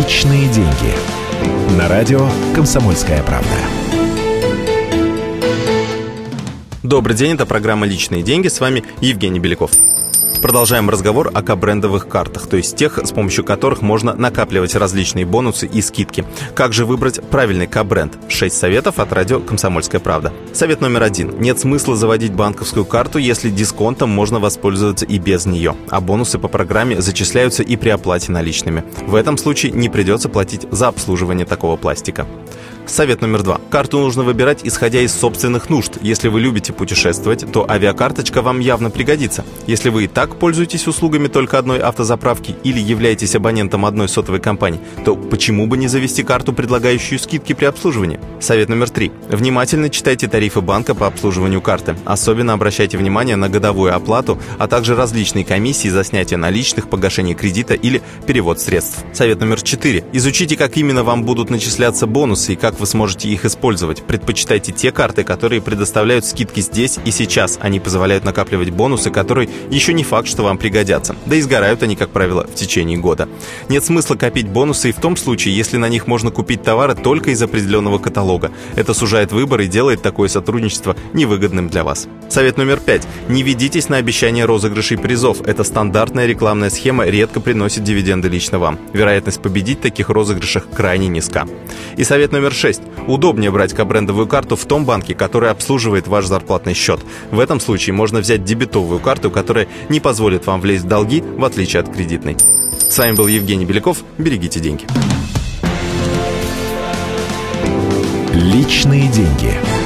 Личные деньги. На радио «Комсомольская правда». Добрый день, это программа «Личные деньги». С вами Евгений Беляков. Продолжаем разговор о кабрендовых картах, то есть тех, с помощью которых можно накапливать различные бонусы и скидки. Как же выбрать правильный кабренд? Шесть советов от радио «Комсомольская правда». Совет номер один. Нет смысла заводить банковскую карту, если дисконтом можно воспользоваться и без нее, а бонусы по программе зачисляются и при оплате наличными. В этом случае не придется платить за обслуживание такого пластика. Совет номер два. Карту нужно выбирать, исходя из собственных нужд. Если вы любите путешествовать, то авиакарточка вам явно пригодится. Если вы и так пользуетесь услугами только одной автозаправки или являетесь абонентом одной сотовой компании, то почему бы не завести карту, предлагающую скидки при обслуживании? Совет номер три. Внимательно читайте тарифы банка по обслуживанию карты. Особенно обращайте внимание на годовую оплату, а также различные комиссии за снятие наличных, погашение кредита или перевод средств. Совет номер четыре. Изучите, как именно вам будут начисляться бонусы и как вы сможете их использовать. Предпочитайте те карты, которые предоставляют скидки здесь и сейчас. Они позволяют накапливать бонусы, которые еще не факт, что вам пригодятся. Да и сгорают они, как правило, в течение года. Нет смысла копить бонусы и в том случае, если на них можно купить товары только из определенного каталога. Это сужает выбор и делает такое сотрудничество невыгодным для вас. Совет номер пять. Не ведитесь на обещание розыгрышей призов. Это стандартная рекламная схема редко приносит дивиденды лично вам. Вероятность победить в таких розыгрышах крайне низка. И совет номер. 6. Удобнее брать кабрендовую карту в том банке, который обслуживает ваш зарплатный счет. В этом случае можно взять дебетовую карту, которая не позволит вам влезть в долги, в отличие от кредитной. С вами был Евгений Беляков. Берегите деньги. Личные деньги.